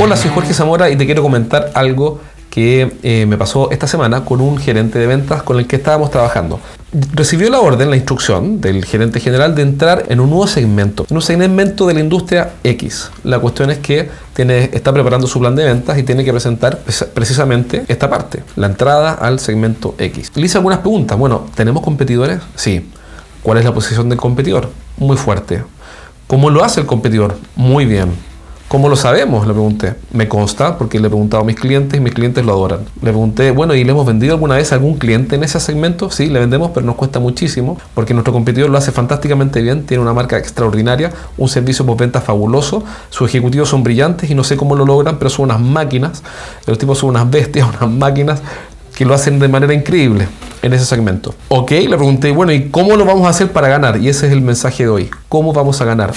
Hola, soy Jorge Zamora y te quiero comentar algo que eh, me pasó esta semana con un gerente de ventas con el que estábamos trabajando. Recibió la orden, la instrucción del gerente general de entrar en un nuevo segmento, en un segmento de la industria X. La cuestión es que tiene, está preparando su plan de ventas y tiene que presentar precisamente esta parte, la entrada al segmento X. Le hice algunas preguntas. Bueno, ¿tenemos competidores? Sí. ¿Cuál es la posición del competidor? Muy fuerte. ¿Cómo lo hace el competidor? Muy bien. ¿Cómo lo sabemos? Le pregunté. Me consta porque le he preguntado a mis clientes y mis clientes lo adoran. Le pregunté, bueno, ¿y le hemos vendido alguna vez a algún cliente en ese segmento? Sí, le vendemos, pero nos cuesta muchísimo porque nuestro competidor lo hace fantásticamente bien, tiene una marca extraordinaria, un servicio por venta fabuloso, sus ejecutivos son brillantes y no sé cómo lo logran, pero son unas máquinas, los tipos son unas bestias, unas máquinas que lo hacen de manera increíble en ese segmento. Ok, le pregunté, bueno, ¿y cómo lo vamos a hacer para ganar? Y ese es el mensaje de hoy. ¿Cómo vamos a ganar?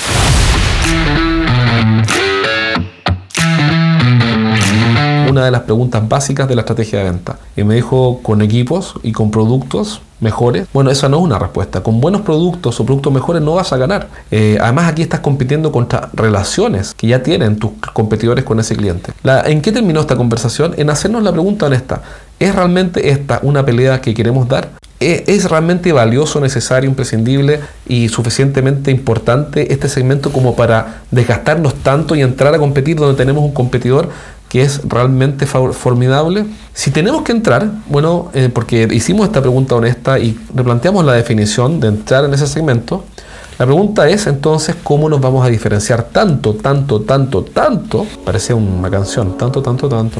Una de las preguntas básicas de la estrategia de venta. Y me dijo, con equipos y con productos mejores. Bueno, esa no es una respuesta. Con buenos productos o productos mejores no vas a ganar. Eh, además, aquí estás compitiendo contra relaciones que ya tienen tus competidores con ese cliente. ¿En qué terminó esta conversación? En hacernos la pregunta honesta. ¿Es realmente esta una pelea que queremos dar? ¿Es realmente valioso, necesario, imprescindible y suficientemente importante este segmento como para desgastarnos tanto y entrar a competir donde tenemos un competidor que es realmente formidable. Si tenemos que entrar, bueno, eh, porque hicimos esta pregunta honesta y replanteamos la definición de entrar en ese segmento, la pregunta es entonces cómo nos vamos a diferenciar tanto, tanto, tanto, tanto, parece una canción, tanto, tanto, tanto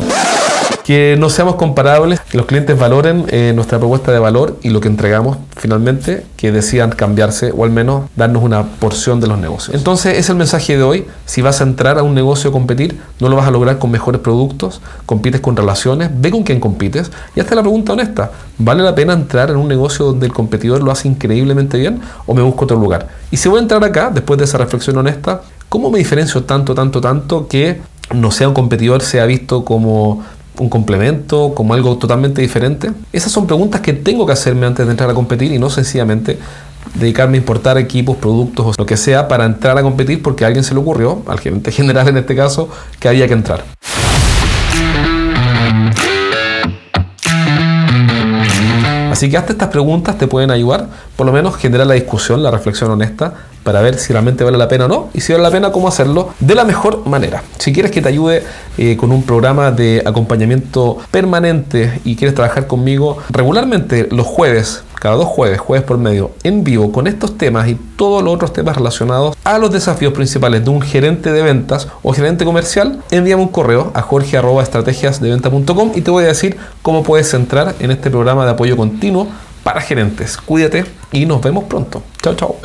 que no seamos comparables, que los clientes valoren eh, nuestra propuesta de valor y lo que entregamos finalmente, que decidan cambiarse o al menos darnos una porción de los negocios. Entonces es el mensaje de hoy, si vas a entrar a un negocio a competir, no lo vas a lograr con mejores productos, compites con relaciones, ve con quién compites y hazte la pregunta honesta, ¿vale la pena entrar en un negocio donde el competidor lo hace increíblemente bien o me busco otro lugar? Y si voy a entrar acá, después de esa reflexión honesta, ¿cómo me diferencio tanto, tanto, tanto que no sea un competidor, sea visto como un complemento, como algo totalmente diferente? Esas son preguntas que tengo que hacerme antes de entrar a competir y no sencillamente dedicarme a importar equipos, productos o lo que sea para entrar a competir porque a alguien se le ocurrió, al gerente general en este caso, que había que entrar. Así que hasta estas preguntas te pueden ayudar, por lo menos generar la discusión, la reflexión honesta, para ver si realmente vale la pena o no, y si vale la pena, cómo hacerlo de la mejor manera. Si quieres que te ayude eh, con un programa de acompañamiento permanente y quieres trabajar conmigo regularmente los jueves, cada dos jueves, jueves por medio, en vivo, con estos temas y todos los otros temas relacionados a los desafíos principales de un gerente de ventas o gerente comercial, envíame un correo a jorge.estrategiasdeventa.com y te voy a decir cómo puedes entrar en este programa de apoyo continuo para gerentes. Cuídate y nos vemos pronto. Chao, chao.